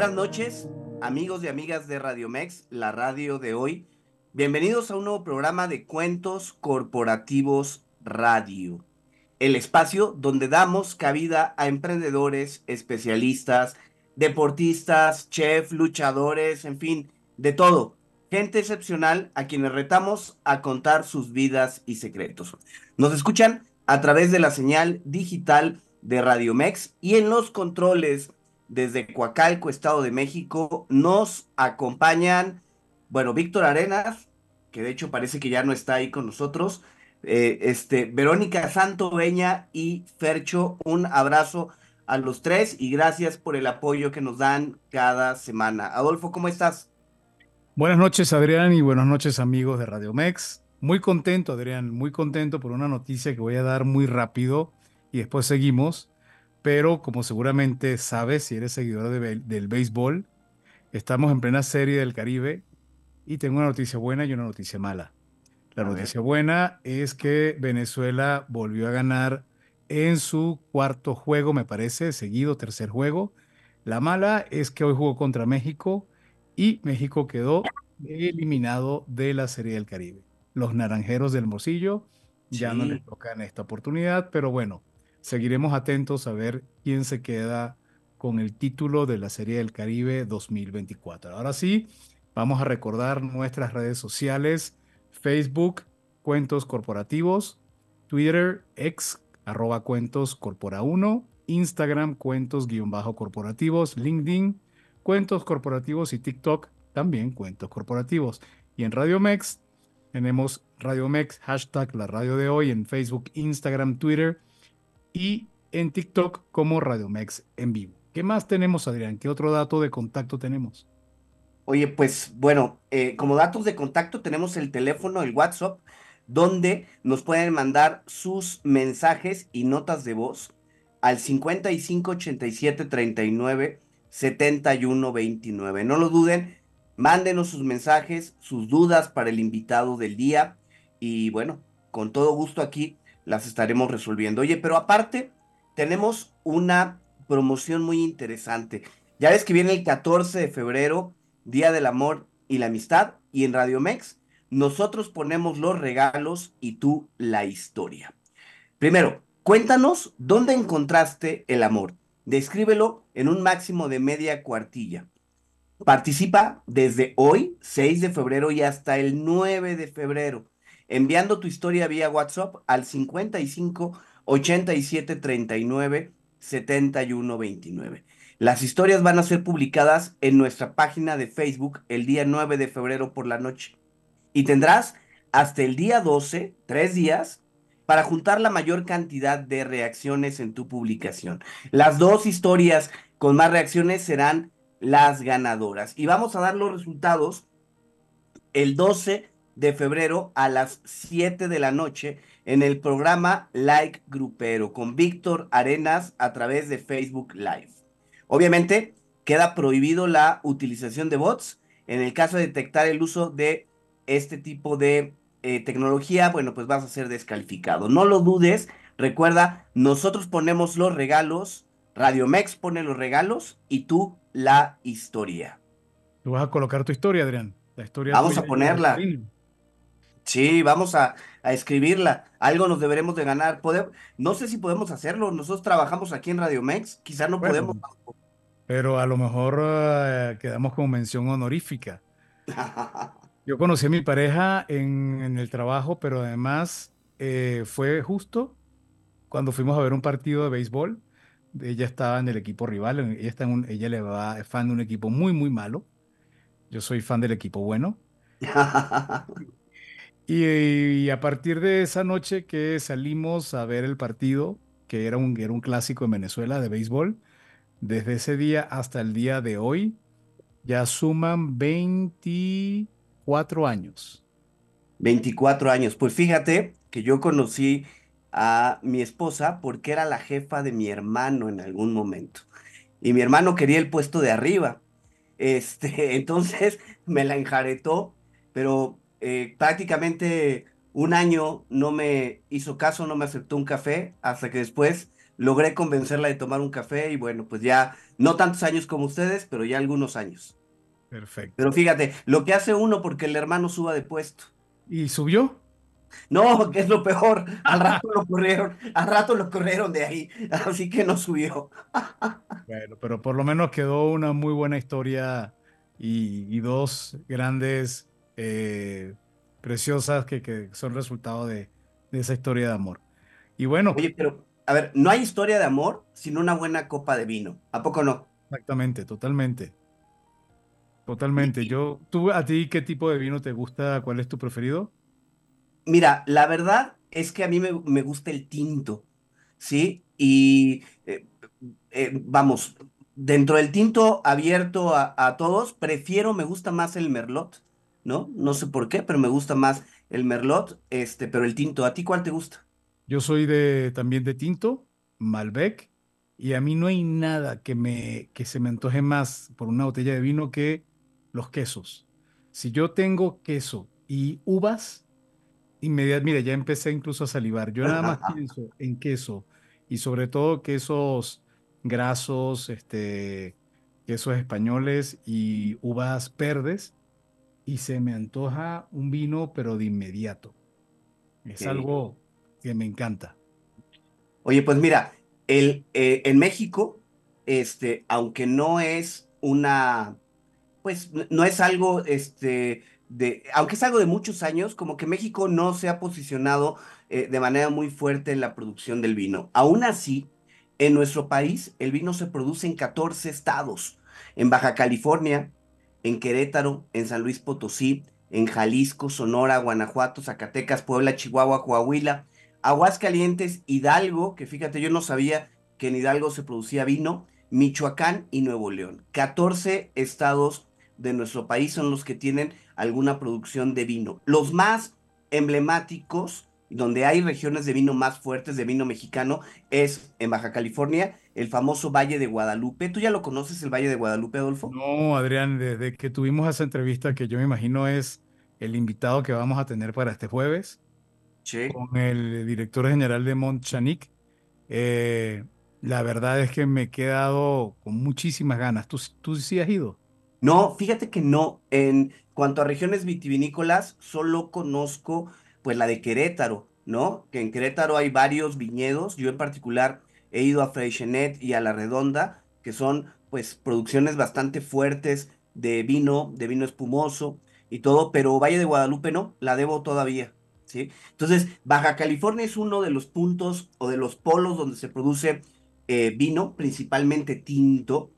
Buenas noches, amigos y amigas de Radio Mex, la radio de hoy. Bienvenidos a un nuevo programa de Cuentos Corporativos Radio, el espacio donde damos cabida a emprendedores, especialistas, deportistas, chef, luchadores, en fin, de todo. Gente excepcional a quienes retamos a contar sus vidas y secretos. Nos escuchan a través de la señal digital de Radio Mex y en los controles desde Coacalco, Estado de México, nos acompañan, bueno, Víctor Arenas, que de hecho parece que ya no está ahí con nosotros, eh, este, Verónica Santo Beña y Fercho, un abrazo a los tres y gracias por el apoyo que nos dan cada semana. Adolfo, ¿cómo estás? Buenas noches, Adrián, y buenas noches, amigos de Radio Mex. Muy contento, Adrián, muy contento por una noticia que voy a dar muy rápido y después seguimos pero como seguramente sabes, si eres seguidor del béisbol, estamos en plena serie del Caribe y tengo una noticia buena y una noticia mala. La noticia buena es que Venezuela volvió a ganar en su cuarto juego, me parece, seguido, tercer juego. La mala es que hoy jugó contra México y México quedó eliminado de la Serie del Caribe. Los naranjeros del Morcillo ya no les tocan esta oportunidad, pero bueno, Seguiremos atentos a ver quién se queda con el título de la Serie del Caribe 2024. Ahora sí, vamos a recordar nuestras redes sociales, Facebook, Cuentos Corporativos, Twitter, ex, arroba Cuentos Corpora 1, Instagram, Cuentos guion bajo corporativos, LinkedIn, Cuentos Corporativos y TikTok, también Cuentos Corporativos. Y en Radio Mex tenemos Radio Mex, hashtag la radio de hoy en Facebook, Instagram, Twitter y en TikTok como Radiomex en vivo. ¿Qué más tenemos, Adrián? ¿Qué otro dato de contacto tenemos? Oye, pues bueno, eh, como datos de contacto tenemos el teléfono, el WhatsApp, donde nos pueden mandar sus mensajes y notas de voz al 55 87 39 71 29. No lo duden, mándenos sus mensajes, sus dudas para el invitado del día y bueno, con todo gusto aquí las estaremos resolviendo. Oye, pero aparte, tenemos una promoción muy interesante. Ya ves que viene el 14 de febrero, Día del Amor y la Amistad, y en Radio Mex nosotros ponemos los regalos y tú la historia. Primero, cuéntanos dónde encontraste el amor. Descríbelo en un máximo de media cuartilla. Participa desde hoy, 6 de febrero, y hasta el 9 de febrero enviando tu historia vía WhatsApp al 55 87 39 71 29. Las historias van a ser publicadas en nuestra página de Facebook el día 9 de febrero por la noche. Y tendrás hasta el día 12, tres días, para juntar la mayor cantidad de reacciones en tu publicación. Las dos historias con más reacciones serán las ganadoras. Y vamos a dar los resultados el 12 de febrero a las 7 de la noche en el programa Like Grupero con Víctor Arenas a través de Facebook Live. Obviamente queda prohibido la utilización de bots. En el caso de detectar el uso de este tipo de eh, tecnología, bueno, pues vas a ser descalificado. No lo dudes. Recuerda, nosotros ponemos los regalos, Radio Mex pone los regalos y tú la historia. Tú vas a colocar tu historia, Adrián. La historia Vamos a ponerla. Sí, vamos a, escribirla. Algo nos deberemos de ganar. no sé si podemos hacerlo. Nosotros trabajamos aquí en Radio Mex. Quizá no podemos. Pero a lo mejor eh, quedamos como mención honorífica. Yo conocí a mi pareja en, el trabajo, pero además eh, fue justo cuando fuimos a ver un partido de béisbol. Ella estaba en el equipo rival, ella, está en un- ella le va, es fan de un equipo muy, muy malo. Yo soy fan del equipo bueno. Y, a partir de esa noche que salimos a ver el partido, que era un, era un clásico en Venezuela de béisbol, desde ese día hasta el día de hoy, ya suman 24 años. 24 años. Pues fíjate que yo conocí a mi esposa porque era la jefa de mi hermano en algún momento. Y mi hermano quería el puesto de arriba. Este, entonces me la enjaretó, pero eh, prácticamente un año no me hizo caso, no me aceptó un café, hasta que después logré convencerla de tomar un café y bueno, pues ya no tantos años como ustedes, pero ya algunos años. Perfecto. Pero fíjate, lo que hace uno porque el hermano suba de puesto. ¿Y subió? No, que es lo peor. Al rato lo corrieron, al rato lo corrieron de ahí, así que no subió. Bueno, pero por lo menos quedó una muy buena historia y, y dos grandes, eh, preciosas que, que son resultado de, de esa historia de amor. Y bueno, Oye, pero, a ver, no hay historia de amor sin una buena copa de vino. ¿A poco no? exactamente, totalmente. Totalmente. Yo, ¿tú a ti qué tipo de vino te gusta? ¿Cuál es tu preferido? Mira, la verdad es que a mí me, me gusta el tinto, ¿sí? Y eh, eh, vamos, dentro del tinto abierto a, a todos, prefiero, me gusta más el merlot, ¿no? No sé por qué, pero me gusta más el merlot, este, pero el tinto, ¿a ti cuál te gusta? Yo soy de, también de tinto, Malbec, y a mí no hay nada que, me, que se me antoje más por una botella de vino que los quesos. Si yo tengo queso y uvas, inmediatamente, mira, ya empecé incluso a salivar. Yo nada más pienso en queso y sobre todo quesos grasos, este, quesos españoles y uvas verdes, y se me antoja un vino, pero de inmediato. Es algo que me encanta. Oye, pues mira, el, eh, en México, este, aunque no es una, pues no es algo, este, de, aunque es algo de muchos años, como que México no se ha posicionado eh, de manera muy fuerte en la producción del vino. Aún así, en nuestro país, el vino se produce en 14 estados, en Baja California, en Querétaro, en San Luis Potosí, en Jalisco, Sonora, Guanajuato, Zacatecas, Puebla, Chihuahua, Coahuila. Aguascalientes, Hidalgo, que fíjate, yo no sabía que en Hidalgo se producía vino, Michoacán y Nuevo León. 14 estados de nuestro país son los que tienen alguna producción de vino. Los más emblemáticos, donde hay regiones de vino más fuertes, de vino mexicano, es en Baja California, el famoso Valle de Guadalupe. ¿Tú ya lo conoces, el Valle de Guadalupe, Adolfo? No, Adrián, desde que tuvimos esa entrevista que yo me imagino es el invitado que vamos a tener para este jueves Sí. con el director general de Montchanic, eh, la verdad es que me he quedado con muchísimas ganas. ¿Tú, tú sí has ido? No, fíjate que no. En cuanto a regiones vitivinícolas, solo conozco pues la de Querétaro, ¿no? Que en Querétaro hay varios viñedos. Yo en particular he ido a Freixenet y a La Redonda, que son pues producciones bastante fuertes de vino, de vino espumoso y todo, pero Valle de Guadalupe no, la debo todavía, ¿sí? Entonces, Baja California es uno de los puntos o de los polos donde se produce eh, vino, principalmente tinto.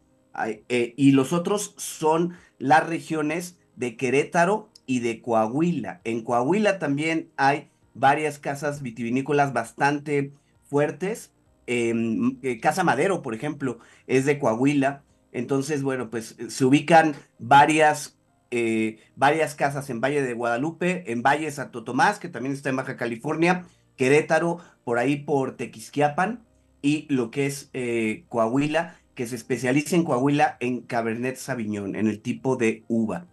Eh, y los otros son las regiones de Querétaro y de Coahuila. En Coahuila también hay varias casas vitivinícolas bastante fuertes. em, eh, Casa Madero, por ejemplo, es de Coahuila. Entonces, bueno, pues eh, se ubican varias, eh, varias casas en Valle de Guadalupe, en Valle Santo Tomás, que también está en Baja California, Querétaro, por ahí por Tequisquiapan, y lo que es Coahuila, que se especializa en Coahuila en Cabernet Sauvignon, en el tipo de uva.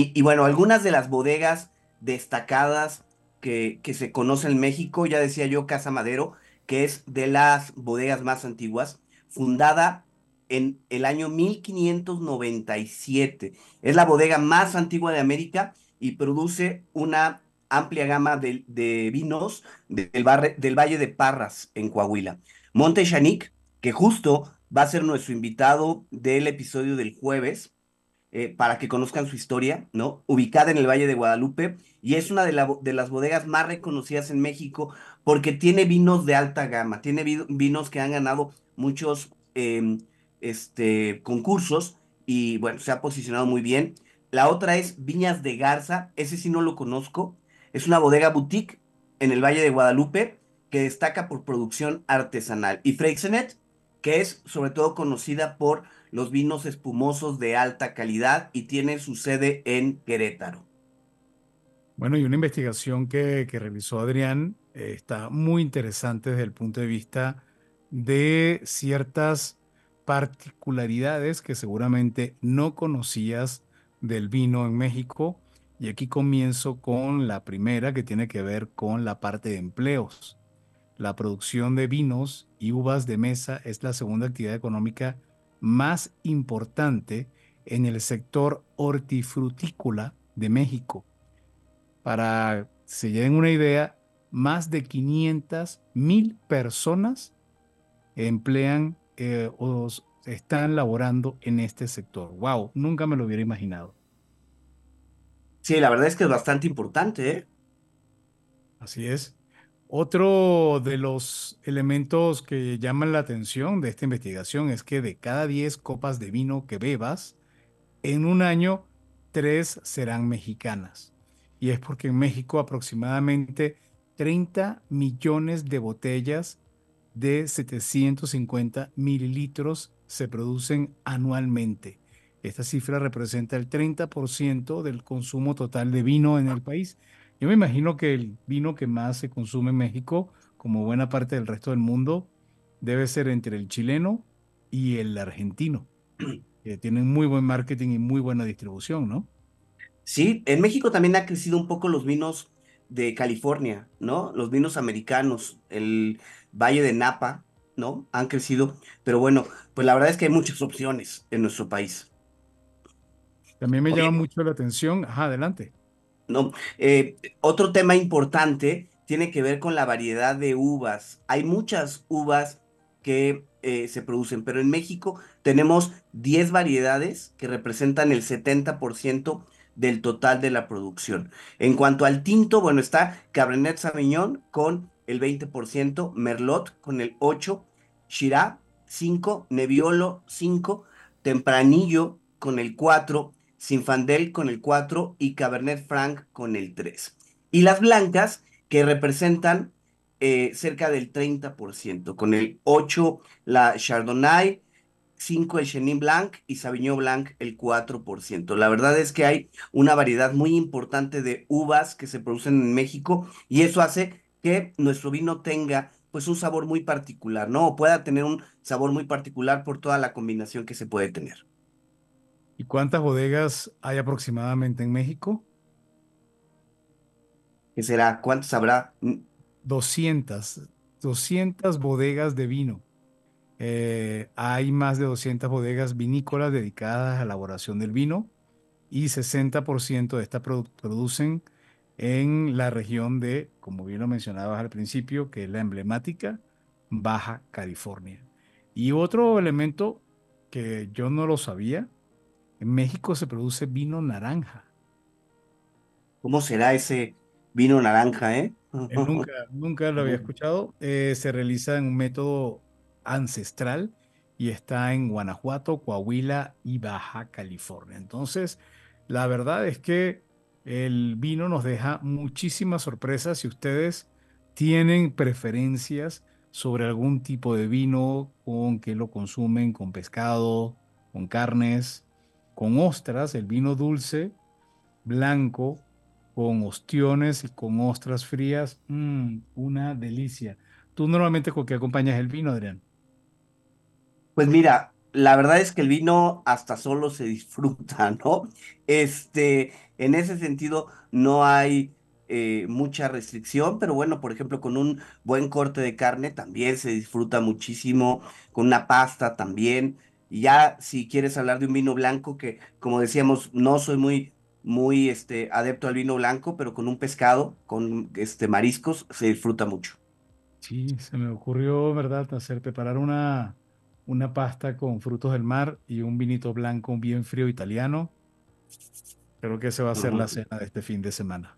Y, bueno, algunas de las bodegas destacadas que, se conocen en México, ya decía yo, Casa Madero, que es de las bodegas más antiguas, fundada en el año 1597. Es la bodega más antigua de América y produce una amplia gama de, vinos del, del Valle de Parras, en Coahuila. Monte Chanic, que justo va a ser nuestro invitado del episodio del jueves, eh, para que conozcan su historia, ¿no? Ubicada en el Valle de Guadalupe y es una de, las bodegas más reconocidas en México porque tiene vinos de alta gama, tiene vinos que han ganado muchos em, este, concursos y bueno, se ha posicionado muy bien. La otra es Viñas de Garza, ese sí no lo conozco, es una bodega boutique en el Valle de Guadalupe que destaca por producción artesanal. Y Freixenet, que es sobre todo conocida por los vinos espumosos de alta calidad y tiene su sede en Querétaro. Bueno, y una investigación que, realizó Adrián eh, está muy interesante desde el punto de vista de ciertas particularidades que seguramente no conocías del vino en México. Y aquí comienzo con la primera que tiene que ver con la parte de empleos. La producción de vinos y uvas de mesa es la segunda actividad económica más importante en el sector hortifrutícola de México. Para que se lleven una idea, más de 500 mil personas emplean eh, o están laborando en este sector. ¡Wow! Nunca me lo hubiera imaginado. Sí, la verdad es que es bastante importante. ¿eh? Así es. Otro de los elementos que llaman la atención de esta investigación es que de cada 10 copas de vino que bebas, en un año, 3 serán mexicanas. Y es porque en México aproximadamente 30 millones de botellas de 750 mililitros se producen anualmente. Esta cifra representa el 30% del consumo total de vino en el país yo me imagino que el vino que más se consume en México, como buena parte del resto del mundo, debe ser entre el chileno y el argentino, que tienen muy buen marketing y muy buena distribución, ¿no? Sí, en México también ha crecido un poco los vinos de California, ¿no? Los vinos americanos, el Valle de Napa, ¿no? Han crecido, pero bueno, pues la verdad es que hay muchas opciones en nuestro país. También me llama mucho la atención, ajá, adelante. ¿No? Eh, otro tema importante tiene que ver con la variedad de uvas. Hay muchas uvas que eh, se producen, pero en México tenemos 10 variedades que representan el 70% del total de la producción. En cuanto al tinto, bueno, está Cabernet Sauvignon con el 20%, Merlot con el 8%, Shiraz 5%, Nebbiolo 5%, Tempranillo con el 4%, Sinfandel con el 4 y Cabernet Franc con el 3. Y las blancas que representan eh, cerca del 30%, con el 8 la Chardonnay, 5 el Chenin Blanc y Sauvignon Blanc el 4%. La verdad es que hay una variedad muy importante de uvas que se producen en México y eso hace que nuestro vino tenga pues un sabor muy particular, ¿no? O pueda tener un sabor muy particular por toda la combinación que se puede tener. ¿Y cuántas bodegas hay aproximadamente en México? ¿Qué será? ¿Cuántas habrá? 200, 200 bodegas de vino. Eh, hay más de 200 bodegas vinícolas dedicadas a la elaboración del vino y 60% de estas producen en la región de, como bien lo mencionabas al principio, que es la emblemática Baja California. Y otro elemento que yo no lo sabía en México se produce vino naranja. ¿Cómo será ese vino naranja, eh? eh nunca, nunca lo había escuchado. Eh, se realiza en un método ancestral y está en Guanajuato, Coahuila y Baja California. Entonces, la verdad es que el vino nos deja muchísimas sorpresas. Si ustedes tienen preferencias sobre algún tipo de vino, con que lo consumen, con pescado, con carnes, con ostras, el vino dulce, blanco, con ostiones y con ostras frías, mmm, una delicia. ¿Tú normalmente con qué acompañas el vino, Adrián? Pues mira, la verdad es que el vino hasta solo se disfruta, ¿no? Este, en ese sentido no hay eh, mucha restricción, pero bueno, por ejemplo, con un buen corte de carne también se disfruta muchísimo, con una pasta también. Y ya si quieres hablar de un vino blanco, que como decíamos, no soy muy, muy este, adepto al vino blanco, pero con un pescado, con este, mariscos, se disfruta mucho. Sí, se me ocurrió, ¿verdad?, hacer preparar una, una pasta con frutos del mar y un vinito blanco bien frío italiano. Creo que ese va a ser la cena de este fin de semana.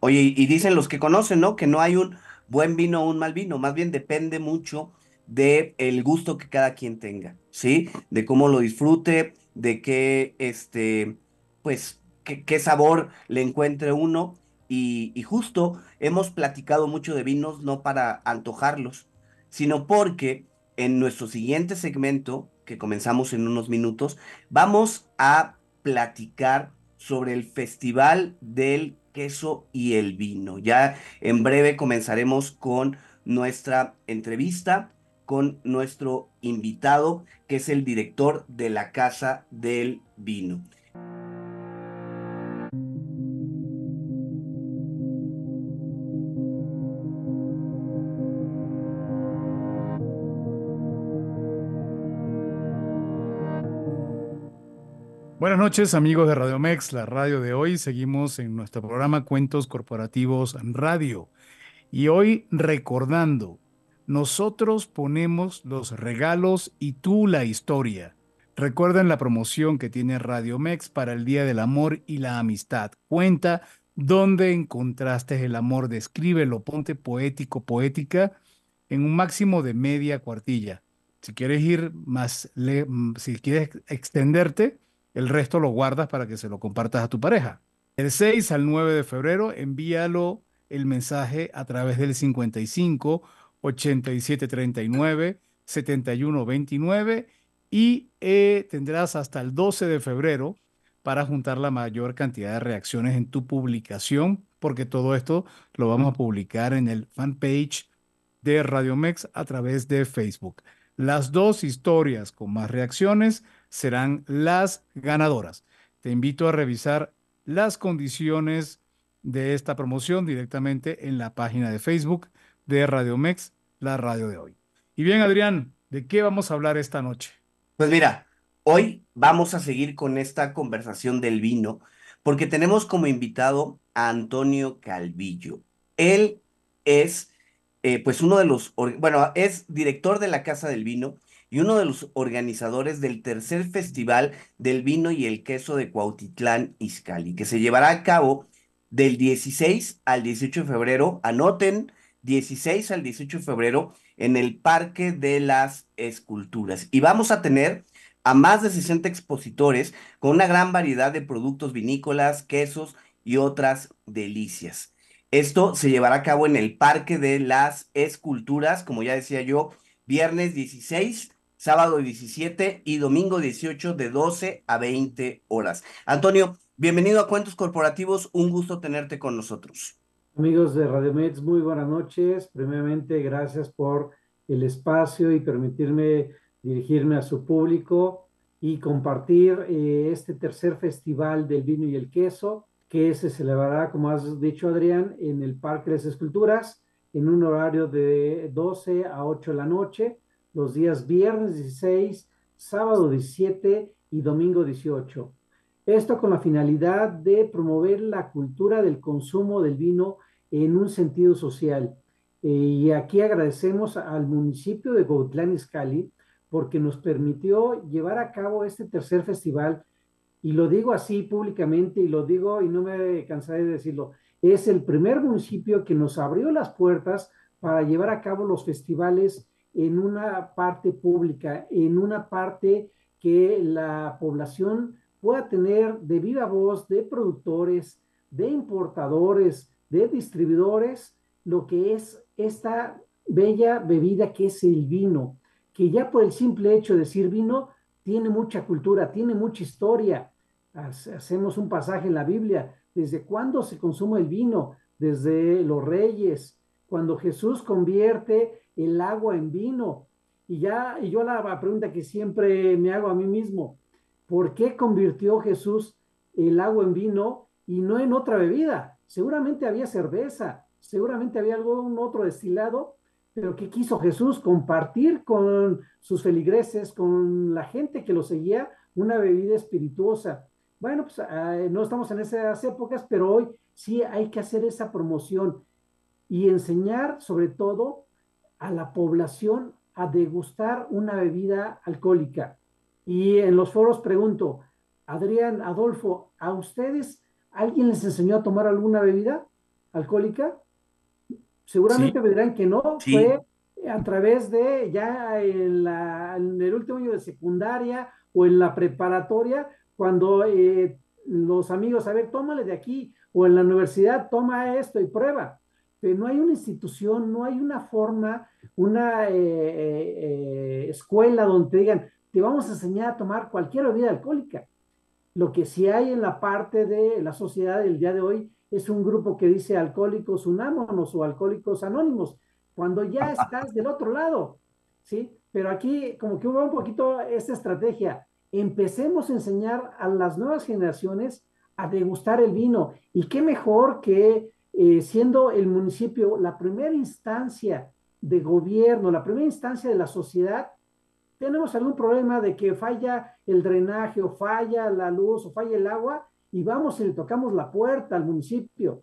Oye, y dicen los que conocen, ¿no? Que no hay un buen vino o un mal vino, más bien depende mucho de el gusto que cada quien tenga, ¿sí? De cómo lo disfrute, de qué, este, pues, qué, sabor le encuentre uno. Y, justo hemos platicado mucho de vinos no para antojarlos, sino porque en nuestro siguiente segmento, que comenzamos en unos minutos, vamos a platicar sobre el Festival del Queso y el Vino. Ya en breve comenzaremos con nuestra entrevista con nuestro invitado, que es el director de la Casa del Vino. Buenas noches amigos de Radio Mex, la radio de hoy. Seguimos en nuestro programa Cuentos Corporativos Radio. Y hoy recordando, nosotros ponemos los regalos y tú la historia. Recuerden la promoción que tiene Radio Mex para el Día del Amor y la Amistad. Cuenta dónde encontraste el amor, descríbelo, ponte poético, poética, en un máximo de media cuartilla. Si quieres ir más, si quieres extenderte, el resto lo guardas para que se lo compartas a tu pareja. El 6 al 9 de febrero envíalo el mensaje a través del 55 87 39 71 29 y eh, tendrás hasta el 12 de febrero para juntar la mayor cantidad de reacciones en tu publicación, porque todo esto lo vamos a publicar en el fanpage de Radio Mex a través de Facebook. Las dos historias con más reacciones serán las ganadoras. Te invito a revisar las condiciones de esta promoción directamente en la página de Facebook de Radio Mex, la radio de hoy. Y bien, Adrián, ¿de qué vamos a hablar esta noche? Pues mira, hoy vamos a seguir con esta conversación del vino, porque tenemos como invitado a Antonio Calvillo. Él es, eh, pues, uno de los, bueno, es director de la Casa del Vino y uno de los organizadores del tercer Festival del Vino y el Queso de Cuautitlán Izcalli, que se llevará a cabo del 16 al 18 de febrero. Anoten, 16 al 18 de febrero en el Parque de las Esculturas. Y vamos a tener a más de 60 expositores con una gran variedad de productos vinícolas, quesos y otras delicias. Esto se llevará a cabo en el Parque de las Esculturas, como ya decía yo, viernes 16 sábado 17 y domingo 18 de 12 a 20 horas. Antonio, bienvenido a Cuentos Corporativos, un gusto tenerte con nosotros. Amigos de Radio Meds, muy buenas noches. Primeramente, gracias por el espacio y permitirme dirigirme a su público y compartir eh, este tercer festival del vino y el queso que se celebrará, como has dicho Adrián, en el Parque de las Esculturas en un horario de 12 a 8 de la noche los días viernes 16, sábado 17 y domingo 18. Esto con la finalidad de promover la cultura del consumo del vino en un sentido social. Eh, y aquí agradecemos al municipio de Gautlán Izcalli porque nos permitió llevar a cabo este tercer festival. Y lo digo así públicamente y lo digo y no me cansaré de decirlo. Es el primer municipio que nos abrió las puertas para llevar a cabo los festivales en una parte pública, en una parte que la población pueda tener de viva voz de productores, de importadores, de distribuidores, lo que es esta bella bebida que es el vino, que ya por el simple hecho de decir vino, tiene mucha cultura, tiene mucha historia. Hacemos un pasaje en la Biblia, ¿desde cuándo se consume el vino? Desde los reyes, cuando Jesús convierte el agua en vino. Y ya, y yo la pregunta que siempre me hago a mí mismo, ¿por qué convirtió Jesús el agua en vino y no en otra bebida? Seguramente había cerveza, seguramente había algún otro destilado, pero ¿qué quiso Jesús? Compartir con sus feligreses, con la gente que lo seguía, una bebida espirituosa. Bueno, pues ah, no estamos en esas épocas, pero hoy sí hay que hacer esa promoción y enseñar sobre todo a la población a degustar una bebida alcohólica. Y en los foros pregunto, Adrián, Adolfo, ¿a ustedes alguien les enseñó a tomar alguna bebida alcohólica? Seguramente me dirán que no, fue a través de ya en, el último año de secundaria o en la preparatoria, cuando eh, los amigos, a ver, tómale de aquí, o en la universidad, toma esto y prueba. Pero no hay una institución, no hay una forma, una eh, eh, escuela donde te digan, te vamos a enseñar a tomar cualquier bebida alcohólica. Lo que sí hay en la parte de la sociedad del día de hoy es un grupo que dice alcohólicos unámonos o alcohólicos anónimos, cuando ya estás del otro lado, ¿sí? Pero aquí como que hubo un poquito esta estrategia. Empecemos a enseñar a las nuevas generaciones a degustar el vino. Y qué mejor que eh, siendo el municipio la primera instancia de gobierno, la primera instancia de la sociedad, tenemos algún problema de que falla el drenaje o falla la luz o falla el agua y vamos y le tocamos la puerta al municipio.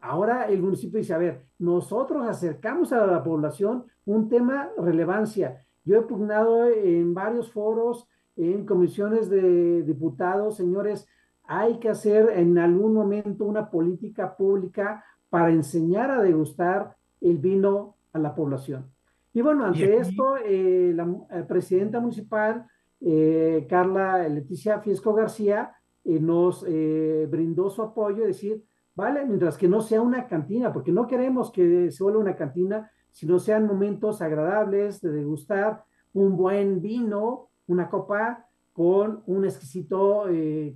Ahora el municipio dice, a ver, nosotros acercamos a la población un tema relevancia. Yo he pugnado en varios foros, en comisiones de diputados, señores, hay que hacer en algún momento una política pública para enseñar a degustar el vino a la población. Y bueno, ante esto, eh, la eh, presidenta municipal, eh, Carla Leticia Fiesco García, nos brindó su apoyo, decir, vale, mientras que no sea una cantina, porque no queremos que se vuelva una cantina, sino sean momentos agradables de degustar un buen vino, una copa con un exquisito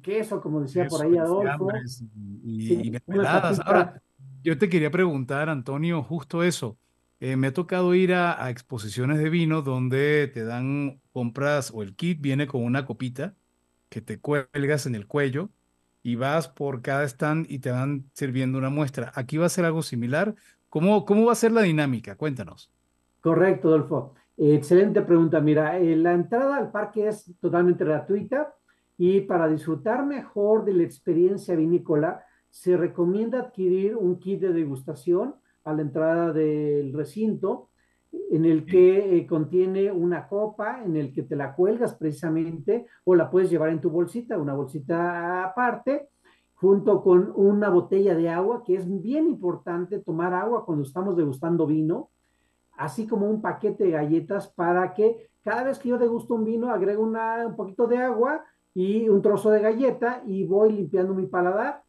queso, como decía por ahí Adolfo. Y, Ahora, yo te quería preguntar, Antonio, justo eso. Eh, me ha tocado ir a, exposiciones de vino donde te dan, compras o el kit viene con una copita que te cuelgas en el cuello y vas por cada stand y te van sirviendo una muestra. ¿Aquí va a ser algo similar? ¿Cómo, cómo va a ser la dinámica? Cuéntanos. Correcto, Adolfo. excelente pregunta. Mira, eh, la entrada al parque es totalmente gratuita y para disfrutar mejor de la experiencia vinícola, se recomienda adquirir un kit de degustación a la entrada del recinto, en el que eh, contiene una copa, en el que te la cuelgas precisamente, o la puedes llevar en tu bolsita, una bolsita aparte, junto con una botella de agua, que es bien importante tomar agua cuando estamos degustando vino, así como un paquete de galletas para que cada vez que yo degusto un vino, agrego una, un poquito de agua y un trozo de galleta y voy limpiando mi paladar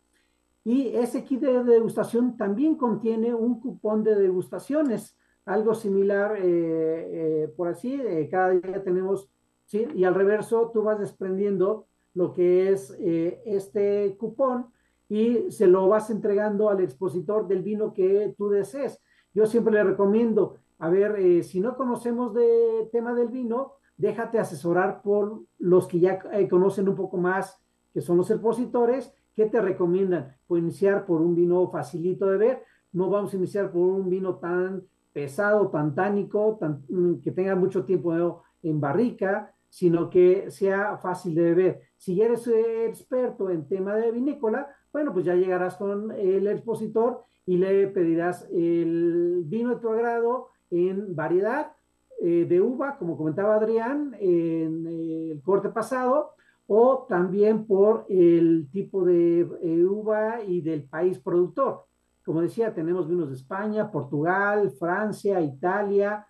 y ese kit de degustación también contiene un cupón de degustaciones, algo similar, eh, eh, por así, eh, cada día tenemos, ¿sí? Y al reverso tú vas desprendiendo lo que es este cupón y se lo vas entregando al expositor del vino que tú desees. Yo siempre le recomiendo, a ver, si no conocemos de tema del vino, déjate asesorar por los que ya conocen un poco más, que son los expositores, ¿Qué te recomiendan? Pues iniciar por un vino facilito de ver. No vamos a iniciar por un vino tan pesado, tan tánico, tan, mm, que tenga mucho tiempo en barrica, sino que sea fácil de beber. Si eres experto en tema de vinícola, bueno, pues ya llegarás con el expositor y le pedirás el vino de tu agrado en variedad eh, de uva, como comentaba Adrián en el corte pasado, o también por el tipo de eh, uva y del país productor. Como decía, tenemos vinos de España, Portugal, Francia, Italia,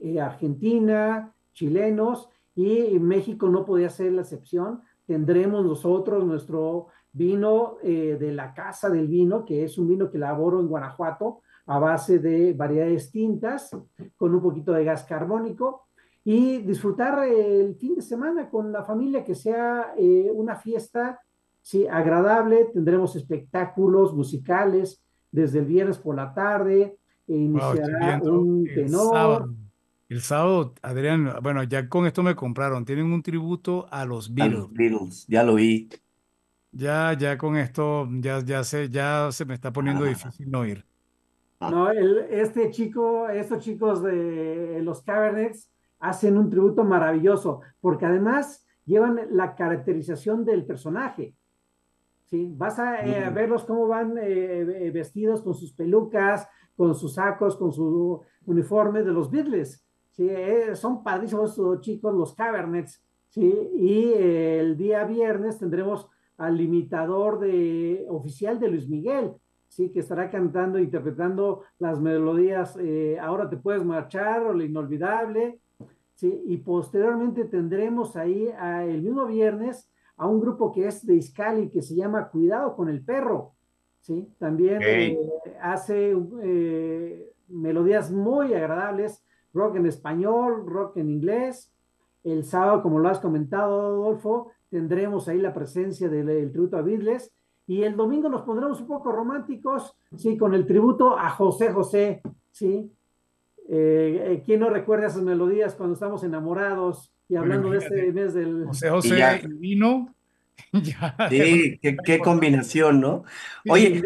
eh, Argentina, chilenos y México no podía ser la excepción. Tendremos nosotros nuestro vino eh, de la Casa del Vino, que es un vino que elaboro en Guanajuato a base de variedades tintas con un poquito de gas carbónico y disfrutar el fin de semana con la familia, que sea eh, una fiesta sí, agradable. Tendremos espectáculos musicales desde el viernes por la tarde, e iniciará un tenor. El sábado, Adrián, bueno, ya con esto me compraron, tienen un tributo a los Beatles. A los Beatles, ya lo vi. Ya, ya con esto, ya, ya se, ya se me está poniendo ah. difícil no ir. No, este chico, estos chicos de los Cabernets, hacen un tributo maravilloso, porque además llevan la caracterización del personaje. ¿sí? Vas a eh, verlos cómo van eh, eh, vestidos con sus pelucas, con sus sacos, con su uniforme de los Beatles. ¿sí? son padrísimos los chicos, los Cabernets. ¿sí? Y el día viernes tendremos al limitador de, oficial de Luis Miguel, ¿sí? Que estará cantando, interpretando las melodías Ahora te puedes marchar o Lo Inolvidable, ¿sí? Y posteriormente tendremos ahí el mismo viernes a un grupo que es de Iscali que se llama Cuidado con el Perro, ¿sí? También eh, hace eh, melodías muy agradables, rock en español, rock en inglés. El sábado, como lo has comentado, Adolfo, tendremos ahí la presencia del, tributo a Beatles. Y el domingo nos pondremos un poco románticos, sí, con el tributo a José José, sí. Eh, eh, ¿Quién no recuerda esas melodías cuando estamos enamorados y hablando de este mes del... José José vino. sí, qué, combinación, ¿no? Oye,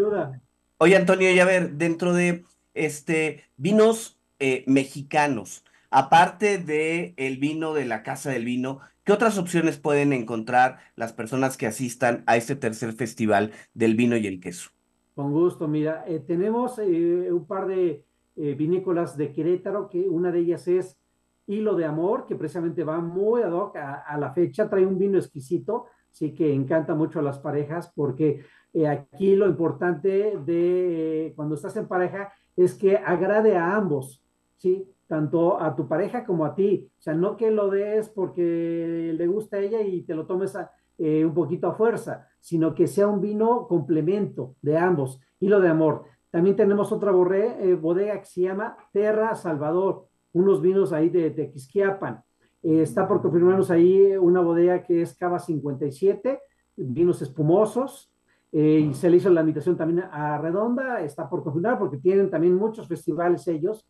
oye, Antonio, ya ver, dentro de este vinos eh, mexicanos, aparte de el vino de la Casa del Vino, ¿qué otras opciones pueden encontrar las personas que asistan a este tercer festival del vino y el queso? Con gusto, mira, eh, tenemos eh, un par de vinícolas de Querétaro, que una de ellas es Hilo de Amor, que precisamente va muy ad hoc a, la fecha, trae un vino exquisito, sí que encanta mucho a las parejas, porque aquí lo importante de cuando estás en pareja es que agrade a ambos, ¿sí? Tanto a tu pareja como a ti. O sea, no que lo des porque le gusta a ella y te lo tomes eh, un poquito a fuerza, sino que sea un vino complemento de ambos, hilo de amor. También tenemos otra eh, bodega que se llama Terra Salvador, unos vinos ahí de, de Quisquiapan. Eh, está por confirmarnos ahí una bodega que es Cava 57, vinos espumosos, y se le hizo la invitación también a Redonda, está por confirmar porque tienen también muchos festivales ellos.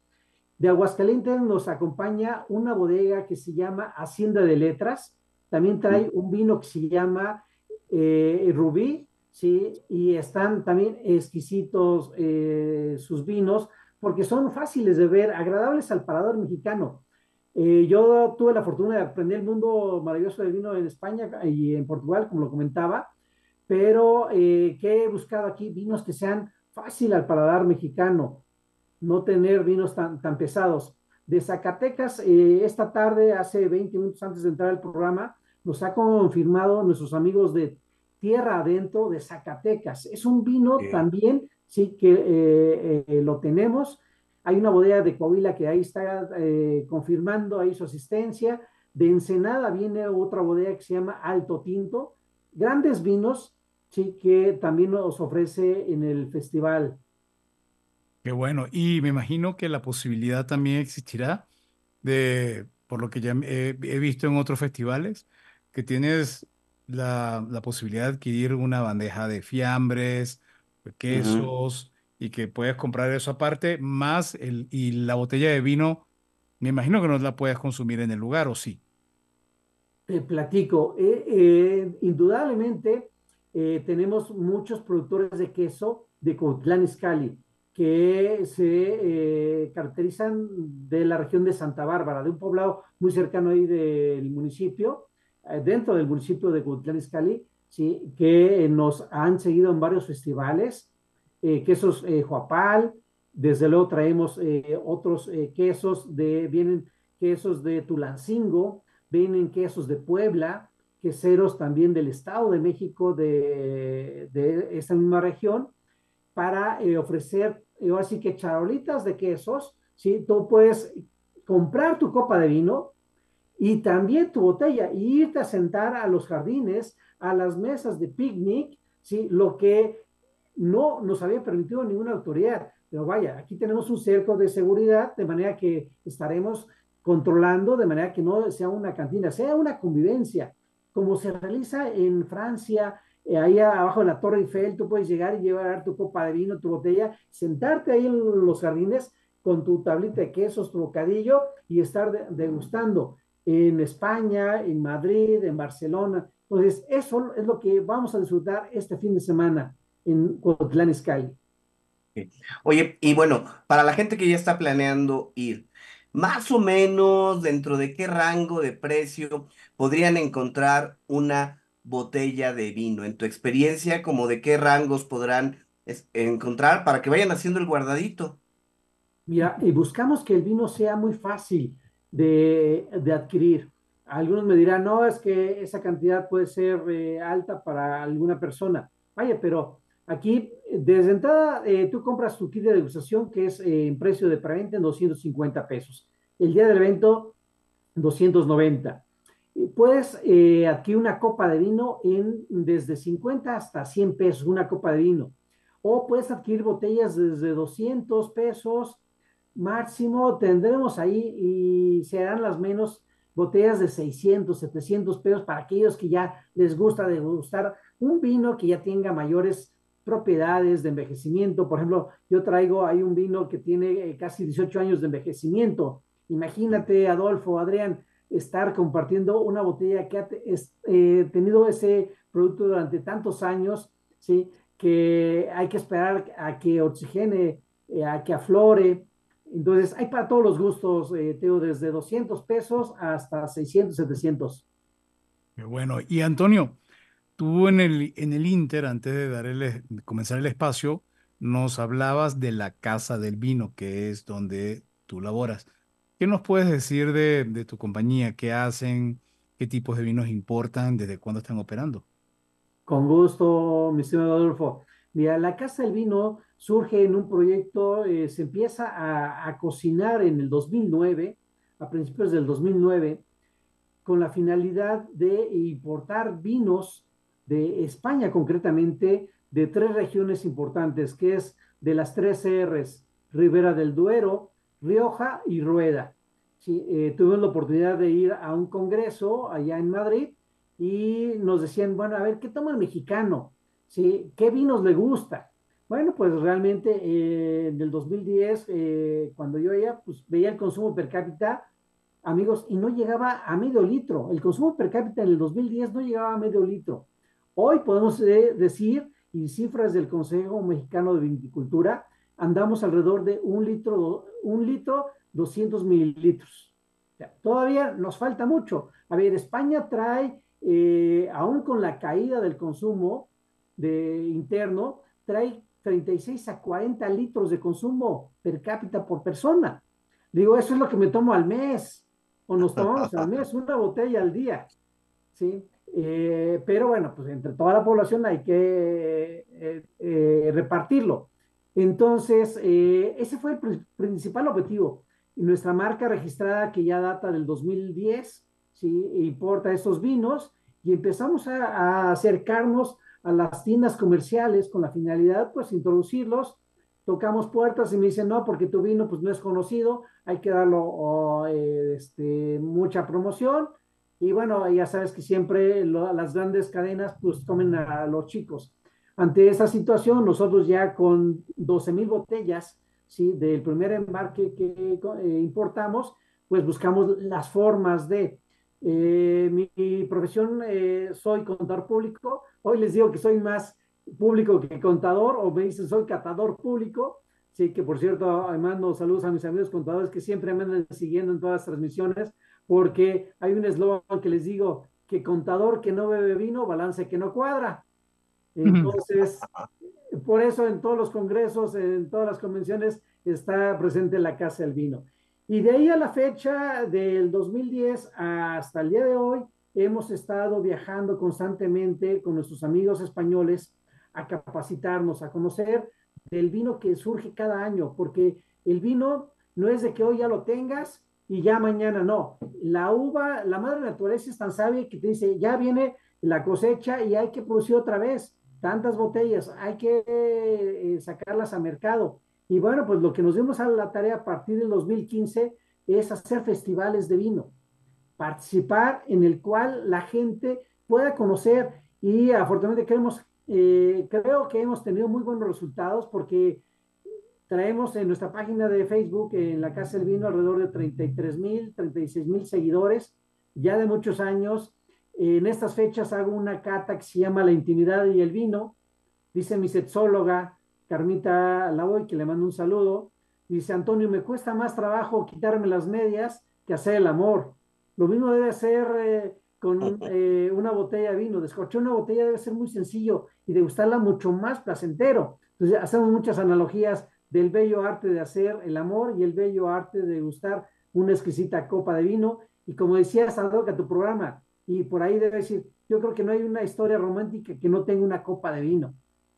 De Aguascalientes nos acompaña una bodega que se llama Hacienda de Letras. También trae un vino que se llama eh, Rubí, ¿sí? Y están también exquisitos eh, sus vinos porque son fáciles de ver, agradables al parador mexicano. Eh, yo tuve la fortuna de aprender el mundo maravilloso del vino en España y en Portugal, como lo comentaba, pero eh, que he buscado aquí vinos que sean fácil al paladar mexicano, no tener vinos tan, tan pesados. De Zacatecas, eh, esta tarde, hace 20 minutos antes de entrar al programa, nos ha confirmado nuestros amigos de Tierra Adentro de Zacatecas. Es un vino también, sí, que eh, lo tenemos. Hay una bodega de Coahuila que ahí está confirmando ahí su asistencia. De Ensenada viene otra bodega que se llama Alto Tinto. Grandes vinos sí, que también nos ofrece en el festival. Qué bueno. Y me imagino que la posibilidad también existirá de, por lo que ya he, visto en otros festivales, que tienes la, posibilidad de adquirir una bandeja de fiambres, quesos, y que puedes comprar eso aparte, más el, y la botella de vino, me imagino que no la puedes consumir en el lugar, ¿o sí? Te platico. Eh, eh, indudablemente, eh, tenemos muchos productores de queso de Cotlán Izcalli que se eh, caracterizan de la región de Santa Bárbara, de un poblado muy cercano ahí del municipio, dentro del municipio de Cotlán Izcalli, ¿sí? que nos han seguido en varios festivales, quesos Juapal, desde luego traemos otros quesos de, vienen quesos de Tulancingo, vienen quesos de Puebla, queseros también del Estado de México, de, de misma región, para eh, ofrecer, eh, así que charolitas de quesos, ¿sí? Tú puedes comprar tu copa de vino y también tu botella e irte a sentar a los jardines, a las mesas de picnic, ¿sí? Lo que no nos había permitido ninguna autoridad. Pero vaya, aquí tenemos un cerco de seguridad, de manera que estaremos controlando, de manera que no sea una cantina, sea una convivencia como se realiza en Francia, eh, ahí abajo de la Torre Eiffel, tú puedes llegar y llevar tu copa de vino, tu botella, sentarte ahí en los jardines con tu tablita de quesos, tu bocadillo y estar degustando en España, en Madrid, en Barcelona. Entonces, eso es lo que vamos a disfrutar este fin de semana en Cotlán Escali. Oye, y bueno, para la gente que ya está planeando ir, más o menos dentro de qué rango de precio podrían encontrar una botella de vino? En tu experiencia, como de qué rangos podrán encontrar para que vayan haciendo el guardadito? Mira, y buscamos que el vino sea muy fácil de, adquirir. Algunos me dirán, no, es que esa cantidad puede ser eh, alta para alguna persona. Vaya, pero aquí, desde entrada, eh, tú compras tu kit de degustación que es eh, en precio de preventa en 250 pesos. El día del evento, 290. Puedes adquirir una copa de vino en desde 50 hasta 100 pesos, una copa de vino. O puedes adquirir botellas desde 200 pesos máximo. Tendremos ahí y serán las menos botellas de 600, 700 pesos para aquellos que ya les gusta degustar un vino que ya tenga mayores propiedades de envejecimiento. Por ejemplo, yo traigo ahí un vino que tiene eh, casi 18 años de envejecimiento. Imagínate, Adolfo, Adrián, estar compartiendo una botella que ha eh, tenido ese producto durante tantos años, ¿sí? que hay que esperar a que oxigene, eh, a que aflore, entonces, hay para todos los gustos, eh, Teo, desde 200 pesos hasta 600, 700. Qué bueno. Y Antonio, tú en el, en el Inter, antes de, dar el, comenzar el espacio, nos hablabas de la Casa del Vino, que es donde tú laboras. ¿Qué nos puedes decir de, de tu compañía? ¿Qué hacen? ¿Qué tipos de vinos importan? ¿Desde cuándo están operando? Con gusto, mi estimado Adolfo. Mira, la Casa del Vino surge en un proyecto, eh, se empieza a, cocinar en el 2009, a principios del 2009, con la finalidad de importar vinos de España concretamente, de tres regiones importantes, que es de las tres R's, Ribera del Duero, Rioja y Rueda. Eh, tuvimos la oportunidad de ir a un congreso allá en Madrid y nos decían, bueno, a ver, ¿qué toma el mexicano? ¿Sí? ¿Qué vinos le gusta? Bueno, pues realmente eh, en el 2010, eh, cuando yo veía, pues veía el consumo per cápita, amigos, y no llegaba a medio litro. El consumo per cápita en el 2010 no llegaba a medio litro. Hoy podemos eh, decir, y cifras del Consejo Mexicano de Viticultura, andamos alrededor de un litro, un litro, 200 mililitros. todavía nos falta mucho. A ver, España trae, aún con la caída del consumo de interno, trae 36 a 40 litros de consumo per cápita por persona. Digo, eso es lo que me tomo al mes, o nos tomamos al mes, una botella al día, ¿sí? Eh, pero bueno, pues entre toda la población hay que eh, eh, repartirlo. Entonces, ese fue el principal objetivo. nuestra marca registrada, que ya data del 2010, ¿sí? importa estos vinos y empezamos a, a acercarnos a las tiendas comerciales con la finalidad, pues, introducirlos. Tocamos puertas y me dicen, no, porque tu vino, pues, no es conocido, hay que darlo eh, este, mucha promoción. Y bueno, ya sabes que siempre las grandes cadenas, pues, comen a los chicos. Ante esa situación, nosotros ya con 12 mil botellas, ¿sí? Del primer embarque que eh, importamos, pues buscamos las formas de eh, mi, profesión, eh, soy contador público. Hoy les digo que soy más público que contador, o me dicen soy catador público. Sí, que por cierto, mando saludos a mis amigos contadores que siempre me andan siguiendo en todas las transmisiones, porque hay un eslogan que les digo, que contador que no bebe vino, balance que no cuadra. Entonces, por eso en todos los congresos, en todas las convenciones, está presente la Casa del Vino. Y de ahí a la fecha del 2010 hasta el día de hoy, hemos estado viajando constantemente con nuestros amigos españoles a capacitarnos, a conocer del vino que surge cada año, porque el vino no es de que hoy ya lo tengas y ya mañana no. La uva, la madre naturaleza es tan sabia que te dice, ya viene la cosecha y hay que producir otra vez tantas botellas, hay que eh, sacarlas a mercado. Y bueno, pues lo que nos dimos a la tarea a partir del 2015 es hacer festivales de vino, participar en el cual la gente pueda conocer y afortunadamente creemos, eh, creo que hemos tenido muy buenos resultados porque traemos en nuestra página de Facebook, en la Casa del Vino, alrededor de 33 mil, 36 mil seguidores, ya de muchos años. En estas fechas hago una cata que se llama La Intimidad y el Vino. Dice mi sexóloga, Carmita Lavoy, que le mando un saludo, dice, Antonio, me cuesta más trabajo quitarme las medias que hacer el amor. Lo mismo debe ser eh, con eh, una botella de vino. Descorchar una botella debe ser muy sencillo y degustarla mucho más placentero. Entonces, hacemos muchas analogías del bello arte de hacer el amor y el bello arte de gustar una exquisita copa de vino. Y como decías, que tu programa, y por ahí debe decir, yo creo que no hay una historia romántica que no tenga una copa de vino.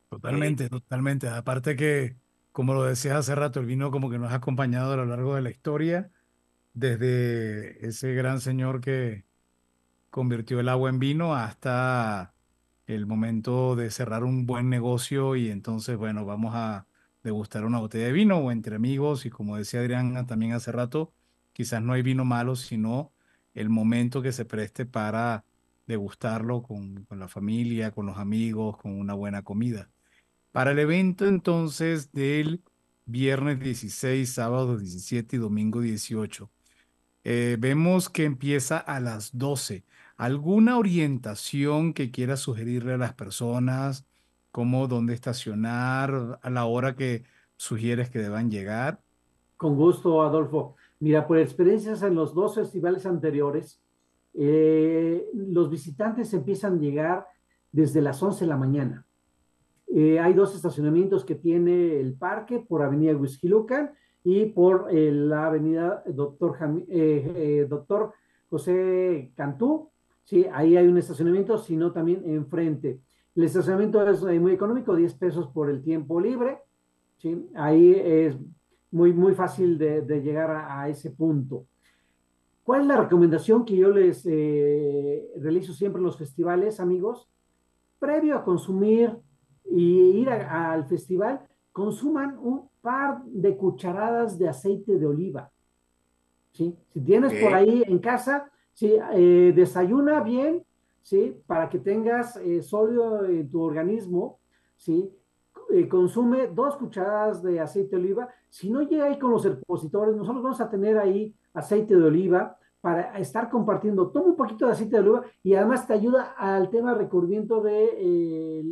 Totalmente, totalmente. Aparte que, como lo decías hace rato, el vino como que nos ha acompañado a lo largo de la historia, desde ese gran señor que convirtió el agua en vino hasta el momento de cerrar un buen negocio y entonces, bueno, vamos a degustar una botella de vino o entre amigos y como decía Adrián también hace rato, quizás no hay vino malo, sino el momento que se preste para degustarlo con, con la familia, con los amigos, con una buena comida. Para el evento entonces del viernes 16, sábado 17 y domingo 18, eh, vemos que empieza a las 12. ¿Alguna orientación que quiera sugerirle a las personas? ¿Cómo, dónde estacionar? ¿A la hora que sugieres que deban llegar? Con gusto, Adolfo. Mira, por experiencias en los dos festivales anteriores, eh, los visitantes empiezan a llegar desde las 11 de la mañana. Eh, hay dos estacionamientos que tiene el parque por Avenida Huizquilucan y por eh, la Avenida Doctor, Doctor José Cantú. Sí, ahí hay un estacionamiento, sino también enfrente. El estacionamiento es muy económico, 10 pesos por el tiempo libre. ¿sí? Ahí es muy, muy fácil de, llegar a, ese punto. ¿Cuál es la recomendación que yo les eh, realizo siempre en los festivales, amigos? Previo a consumir y ir al festival, consuman un par de cucharadas de aceite de oliva. ¿sí? Si tienes por ahí en casa, ¿sí? Eh, desayuna bien, ¿sí? Para que tengas eh, sólido en tu organismo, ¿sí? Eh, consume dos cucharadas de aceite de oliva. Si no llega ahí con los expositores, nosotros vamos a tener ahí aceite de oliva para estar compartiendo. Toma un poquito de aceite de oliva y además te ayuda al tema recubrimiento de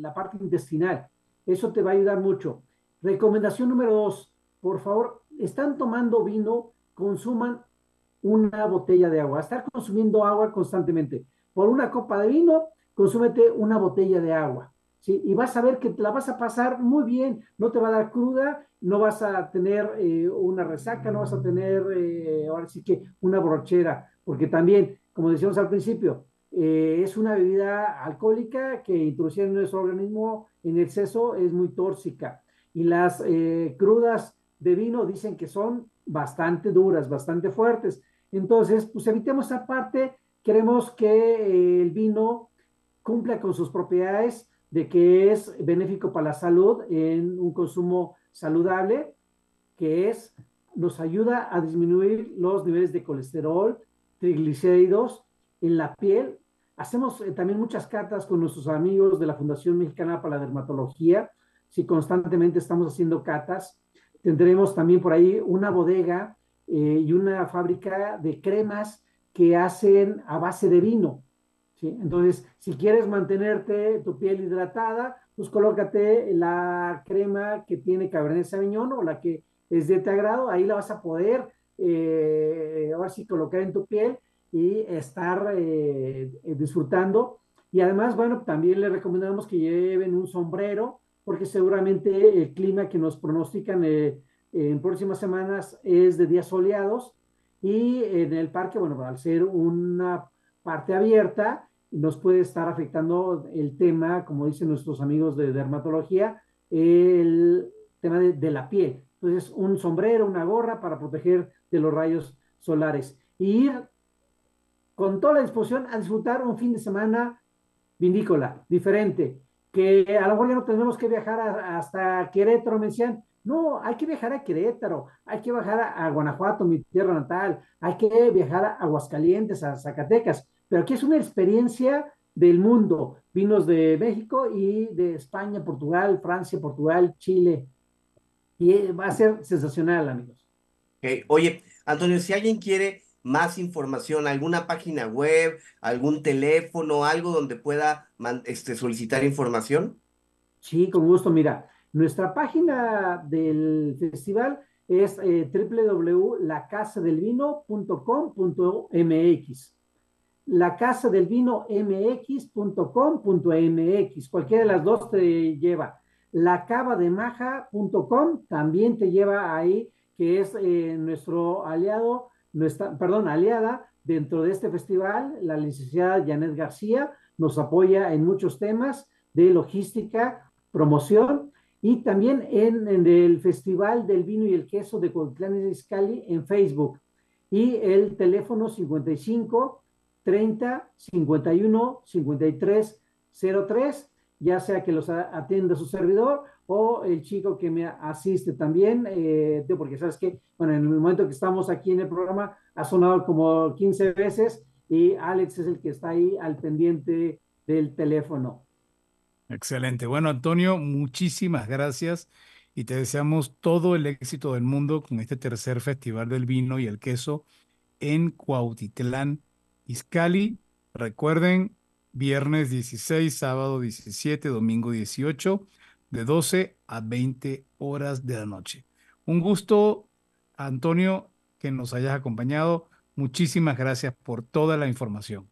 la parte intestinal. Eso te va a ayudar mucho. Recomendación número dos, por favor, están tomando vino, consuman una botella de agua. Estar consumiendo agua constantemente. Por una copa de vino, consúmete una botella de agua. ¿Sí? Y vas a ver que la vas a pasar muy bien. No te va a dar cruda, no vas a tener eh, una resaca, no vas a tener, eh, ahora sí que, una borrachera. Porque también, como decíamos al principio, eh, es una bebida alcohólica que introducida en nuestro organismo en exceso es muy tóxica. Y las crudas de vino dicen que son bastante duras, bastante fuertes. Entonces, pues evitemos esa parte. Queremos que eh, el vino cumpla con sus propiedades de que es benéfico para la salud en un consumo saludable, que es, nos ayuda a disminuir los niveles de colesterol, triglicéridos en la piel. Hacemos eh, también muchas cartas con nuestros amigos de la Fundación Mexicana para la Dermatología. Si constantemente estamos haciendo catas, tendremos también por ahí una bodega eh, y una fábrica de cremas que hacen a base de vino. ¿Sí? Entonces, si quieres mantenerte tu piel hidratada, pues colócate la crema que tiene Cabernet Sauvignon o la que es de tu agrado, ahí la vas a poder eh, ahora sí colocar en tu piel y estar eh, disfrutando. Y además, bueno, también le recomendamos que lleven un sombrero, porque seguramente el clima que nos pronostican eh, en próximas semanas es de días soleados y en el parque, bueno, al ser una parte abierta, nos puede estar afectando el tema, como dicen nuestros amigos de dermatología, el tema de, la piel. Entonces, un sombrero, una gorra para proteger de los rayos solares. Y ir con toda la disposición a disfrutar un fin de semana vinícola, diferente, que a lo mejor ya no tenemos que viajar hasta Querétaro, me decían, no, hay que viajar a Querétaro, hay que viajar a, Guanajuato, mi tierra natal, hay que viajar a Aguascalientes, a Zacatecas, pero aquí es una experiencia del mundo, vinos de México y de España, Portugal, Francia, Portugal, Chile, y va a ser sensacional, amigos. Oye, Antonio, si alguien quiere más información, alguna página web, algún teléfono, algo donde pueda este, solicitar información. Sí, con gusto. Mira, nuestra página del festival es eh, www.lacasadelvino.com.mx. Lacasadelvinomx.com.mx. Cualquiera de las dos te lleva. Lacabademaja.com también te lleva ahí, que es eh, nuestro aliado nuestra, perdón, aliada dentro de este festival, la licenciada Janet García nos apoya en muchos temas de logística, promoción y también en, el Festival del Vino y el Queso de Cuauhtlán Izcalli en Facebook y el teléfono 55 30 51 53 03, ya sea que los atienda su servidor o el chico que me asiste también, eh, porque sabes que, bueno, en el momento que estamos aquí en el programa ha sonado como 15 veces y Alex es el que está ahí al pendiente del teléfono. Excelente. Bueno, Antonio, muchísimas gracias y te deseamos todo el éxito del mundo con este tercer Festival del Vino y el Queso en Cuautitlán, Izcalli. Recuerden, viernes 16, sábado 17, domingo 18, de 12 a 20 horas de la noche. Un gusto, Antonio, que nos hayas acompañado. Muchísimas gracias por toda la información.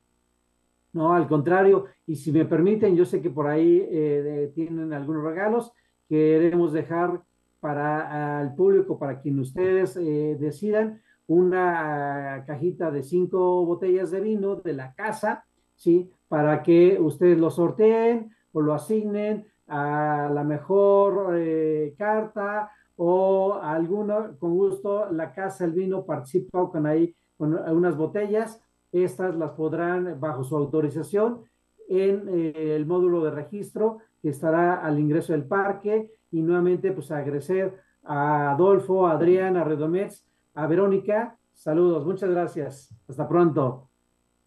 No, al contrario, y si me permiten, yo sé que por ahí eh, tienen algunos regalos que queremos dejar para el público, para quien ustedes eh, decidan, una cajita de cinco botellas de vino de la casa, ¿sí? Para que ustedes lo sorteen o lo asignen a la mejor eh, carta o alguna, con gusto, la casa, el vino participa con ahí con unas botellas estas las podrán, bajo su autorización, en eh, el módulo de registro que estará al ingreso del parque y nuevamente pues agradecer a Adolfo, a Adrián, a Redomets, a Verónica. Saludos, muchas gracias. Hasta pronto.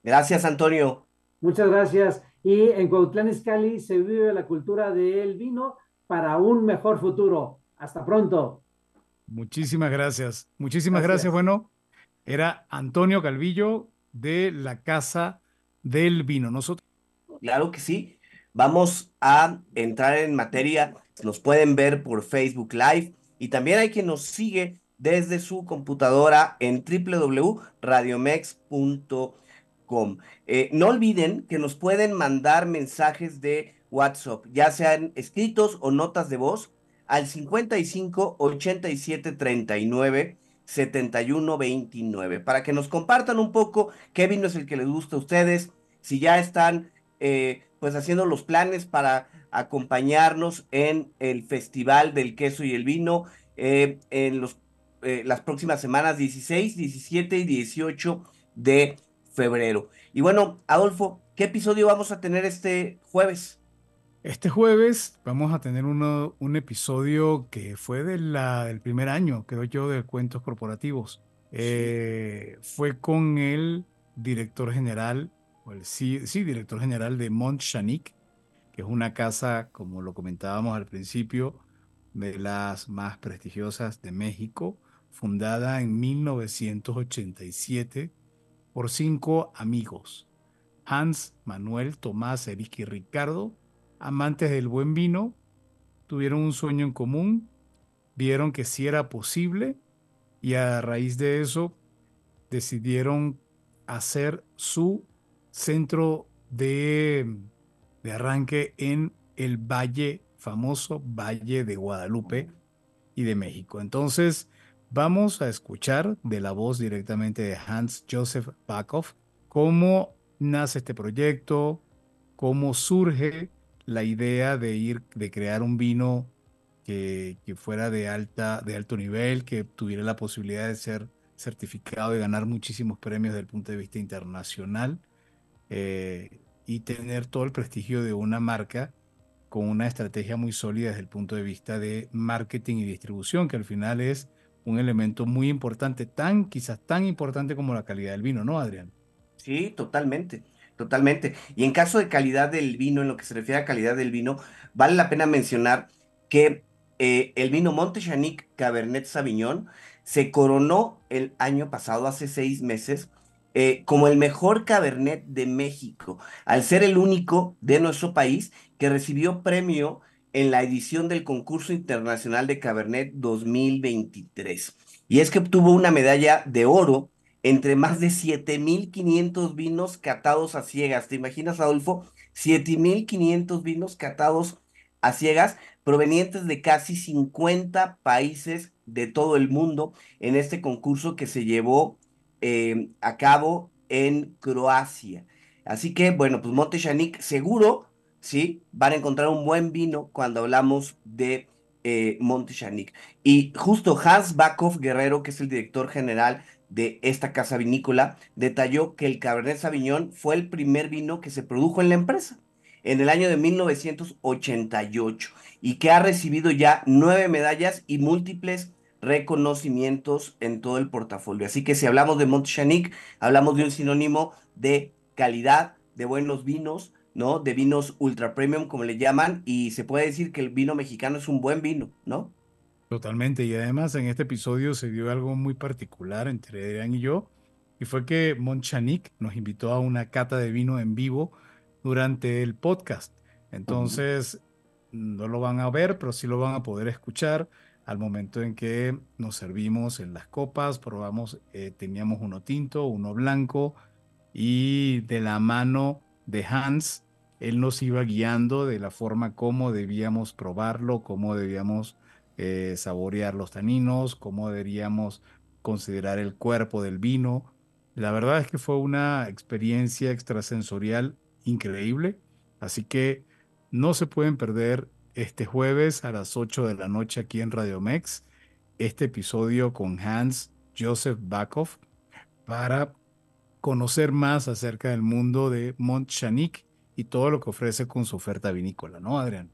Gracias, Antonio. Muchas gracias. Y en Cuautlán Izcalli se vive la cultura del vino para un mejor futuro. Hasta pronto. Muchísimas gracias. Muchísimas gracias. Bueno, era Antonio Calvillo, de la Casa del Vino. Nosotros. Claro que sí. Vamos a entrar en materia. Nos pueden ver por Facebook Live y también hay quien nos sigue desde su computadora en www.radiomex.com. Eh, no olviden que nos pueden mandar mensajes de WhatsApp, ya sean escritos o notas de voz, al 55 87 39 7129 para que nos compartan un poco qué vino es el que les gusta a ustedes, si ya están eh, pues haciendo los planes para acompañarnos en el Festival del Queso y el Vino eh, en los, eh, las próximas semanas 16, 17 y 18 de febrero. Y bueno, Adolfo, ¿qué episodio vamos a tener este jueves? Este jueves vamos a tener uno, un episodio que fue de la, del primer año, creo yo, de Cuentos Corporativos. Eh, fue con el director general, o el sí, sí, director general de Mont Chanic, que es una casa, como lo comentábamos al principio, de las más prestigiosas de México, fundada en 1987 por cinco amigos, Hans, Manuel, Tomás, Eric y Ricardo, amantes del buen vino, tuvieron un sueño en común, vieron que sí era posible y a raíz de eso decidieron hacer su centro de, de arranque en el valle, famoso Valle de Guadalupe y de México. Entonces, vamos a escuchar de la voz directamente de Hans Joseph Backhoff cómo nace este proyecto, cómo surge la idea de ir, de crear un vino que, fuera de, alta, de alto nivel, que tuviera la posibilidad de ser certificado y ganar muchísimos premios desde el punto de vista internacional eh, y tener todo el prestigio de una marca con una estrategia muy sólida desde el punto de vista de marketing y distribución, que al final es un elemento muy importante, tan quizás tan importante como la calidad del vino, ¿no, Adrián? Sí, totalmente. Totalmente. Y en caso de calidad del vino, en lo que se refiere a calidad del vino, vale la pena mencionar que eh, el vino Montechanic Cabernet Sauvignon se coronó el año pasado, hace seis meses, eh, como el mejor Cabernet de México, al ser el único de nuestro país que recibió premio en la edición del concurso internacional de Cabernet 2023. Y es que obtuvo una medalla de oro entre más de 7.500 vinos catados a ciegas. ¿Te imaginas, Adolfo? 7.500 vinos catados a ciegas provenientes de casi 50 países de todo el mundo en este concurso que se llevó eh, a cabo en Croacia. Así que, bueno, pues Monte seguro, ¿sí? Van a encontrar un buen vino cuando hablamos de eh, Monte Y justo Hans Bakov Guerrero, que es el director general de esta casa vinícola, detalló que el Cabernet Sauvignon fue el primer vino que se produjo en la empresa en el año de 1988 y que ha recibido ya nueve medallas y múltiples reconocimientos en todo el portafolio. Así que si hablamos de Montchanic, hablamos de un sinónimo de calidad, de buenos vinos, ¿no? De vinos ultra premium, como le llaman, y se puede decir que el vino mexicano es un buen vino, ¿no? Totalmente, y además en este episodio se dio algo muy particular entre Adrián y yo, y fue que Montchanic nos invitó a una cata de vino en vivo durante el podcast. Entonces, no lo van a ver, pero sí lo van a poder escuchar al momento en que nos servimos en las copas, probamos, eh, teníamos uno tinto, uno blanco, y de la mano de Hans, él nos iba guiando de la forma como debíamos probarlo, cómo debíamos eh, saborear los taninos, cómo deberíamos considerar el cuerpo del vino. La verdad es que fue una experiencia extrasensorial increíble, así que no se pueden perder este jueves a las 8 de la noche aquí en Radio Mex, este episodio con Hans Joseph Bakov para conocer más acerca del mundo de Mont y todo lo que ofrece con su oferta vinícola, ¿no, Adrián?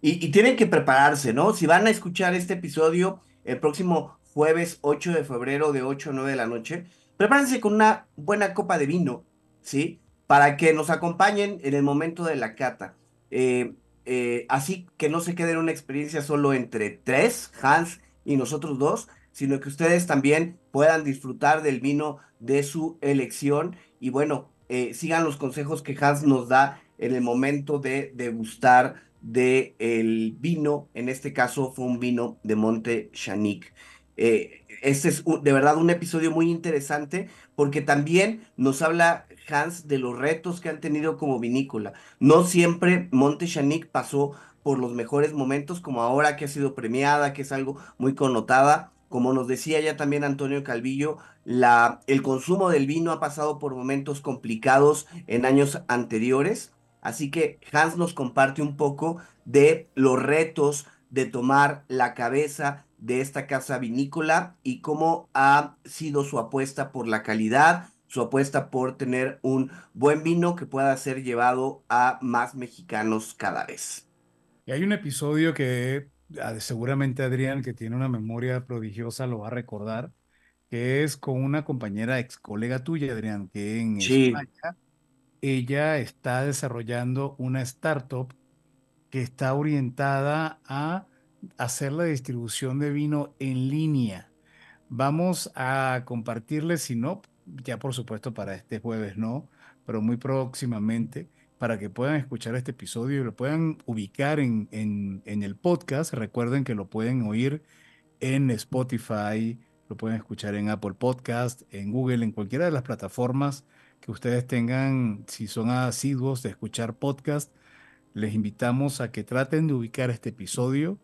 Y, tienen que prepararse, ¿no? Si van a escuchar este episodio el próximo jueves 8 de febrero de 8 a 9 de la noche, prepárense con una buena copa de vino, ¿sí? Para que nos acompañen en el momento de la cata. Eh, eh, así que no se quede en una experiencia solo entre tres, Hans y nosotros dos, sino que ustedes también puedan disfrutar del vino de su elección y bueno, eh, sigan los consejos que Hans nos da en el momento de degustar del el vino, en este caso fue un vino de Monte Chanic. Eh, este es de verdad un episodio muy interesante porque también nos habla Hans de los retos que han tenido como vinícola. No siempre Monte Chanic pasó por los mejores momentos como ahora que ha sido premiada, que es algo muy connotada. Como nos decía ya también Antonio Calvillo, el consumo del vino ha pasado por momentos complicados en años anteriores. Así que Hans nos comparte un poco de los retos de tomar la cabeza de esta casa vinícola y cómo ha sido su apuesta por la calidad, su apuesta por tener un buen vino que pueda ser llevado a más mexicanos cada vez. Y hay un episodio que ah, seguramente Adrián, que tiene una memoria prodigiosa, lo va a recordar, que es con una compañera ex colega tuya, Adrián, que en España ella está desarrollando una startup que está orientada a hacer la distribución de vino en línea. Vamos a compartirles, si no, ya por supuesto para este jueves no, pero muy próximamente, para que puedan escuchar este episodio y lo puedan ubicar en, en, en el podcast. Recuerden que lo pueden oír en Spotify, lo pueden escuchar en Apple Podcast, en Google, en cualquiera de las plataformas que ustedes tengan, si son asiduos de escuchar podcast, les invitamos a que traten de ubicar este episodio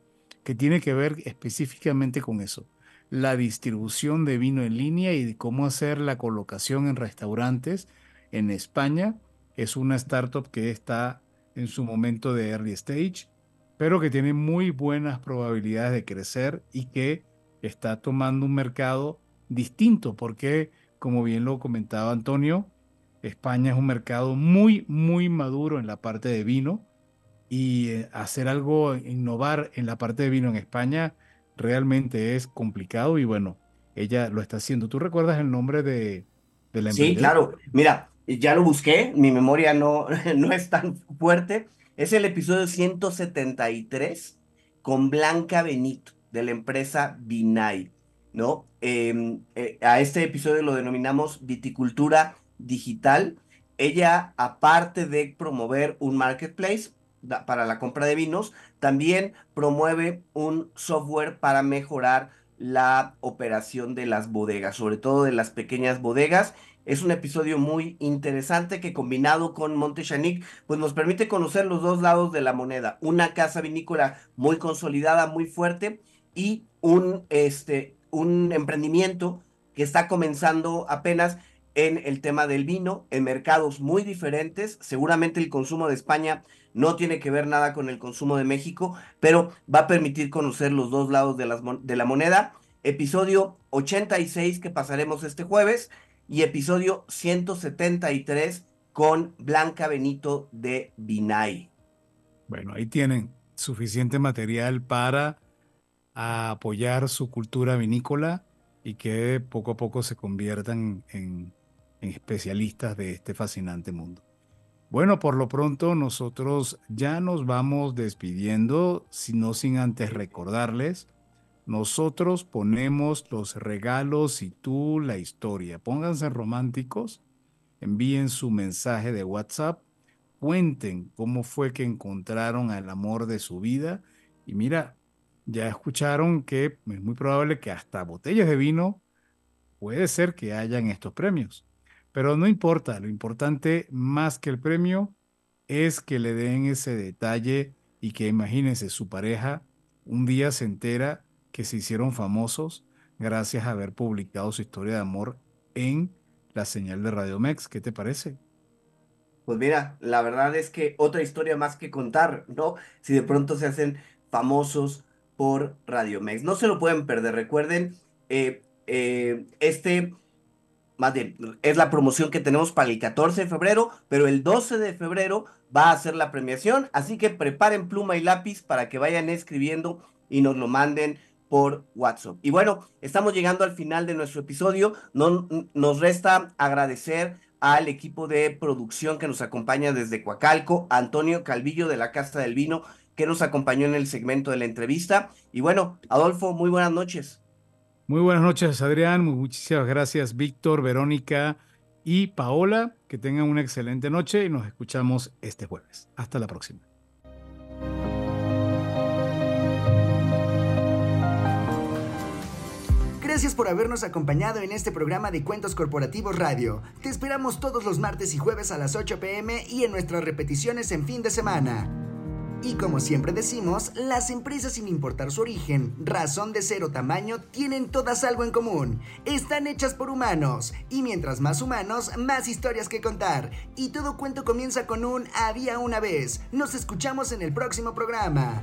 que tiene que ver específicamente con eso, la distribución de vino en línea y de cómo hacer la colocación en restaurantes en España. Es una startup que está en su momento de early stage, pero que tiene muy buenas probabilidades de crecer y que está tomando un mercado distinto, porque, como bien lo comentaba Antonio, España es un mercado muy, muy maduro en la parte de vino y eh, hacer algo, innovar en la parte de vino en España realmente es complicado y bueno, ella lo está haciendo. ¿Tú recuerdas el nombre de, de la empresa? Sí, claro. Mira, ya lo busqué, mi memoria no, no es tan fuerte. Es el episodio 173 con Blanca Benito de la empresa Vinay, ¿no? Em, eh, a este episodio lo denominamos viticultura digital. Ella, aparte de promover un marketplace, para la compra de vinos, también promueve un software para mejorar la operación de las bodegas, sobre todo de las pequeñas bodegas. Es un episodio muy interesante que combinado con Montechanic, pues nos permite conocer los dos lados de la moneda. Una casa vinícola muy consolidada, muy fuerte y un, este, un emprendimiento que está comenzando apenas en el tema del vino, en mercados muy diferentes. Seguramente el consumo de España no tiene que ver nada con el consumo de México, pero va a permitir conocer los dos lados de, la moneda. Episodio 86 que pasaremos este jueves y episodio 173 con Blanca Benito de Binay. Bueno, ahí tienen suficiente material para apoyar su cultura vinícola y que poco a poco se conviertan en, en especialistas de este fascinante mundo. Bueno, por lo pronto nosotros ya nos vamos despidiendo, sino sin antes recordarles, nosotros ponemos los regalos y tú la historia. Pónganse románticos, envíen su mensaje de WhatsApp, cuenten cómo fue que encontraron al amor de su vida y mira, ya escucharon que es muy probable que hasta botellas de vino puede ser que hayan estos premios. Pero no importa, lo importante más que el premio es que le den ese detalle y que imagínense su pareja un día se entera que se hicieron famosos gracias a haber publicado su historia de amor en la señal de Radio Mex. ¿Qué te parece? Pues mira, la verdad es que otra historia más que contar, ¿no? Si de pronto se hacen famosos por Radio Mex. No se lo pueden perder. Recuerden, eh, eh, este más bien, es la promoción que tenemos para el 14 de febrero, pero el 12 de febrero va a ser la premiación, así que preparen pluma y lápiz para que vayan escribiendo y nos lo manden por WhatsApp. Y bueno, estamos llegando al final de nuestro episodio, no, nos resta agradecer al equipo de producción que nos acompaña desde Coacalco, Antonio Calvillo de la Casta del Vino, que nos acompañó en el segmento de la entrevista. Y bueno, Adolfo, muy buenas noches. Muy buenas noches, Adrián. Muchísimas gracias, Víctor, Verónica y Paola. Que tengan una excelente noche y nos escuchamos este jueves. Hasta la próxima. Gracias por habernos acompañado en este programa de Cuentos Corporativos Radio. Te esperamos todos los martes y jueves a las 8 pm y en nuestras repeticiones en fin de semana. Y como siempre decimos, las empresas sin importar su origen, razón de ser o tamaño, tienen todas algo en común. Están hechas por humanos. Y mientras más humanos, más historias que contar. Y todo cuento comienza con un había una vez. Nos escuchamos en el próximo programa.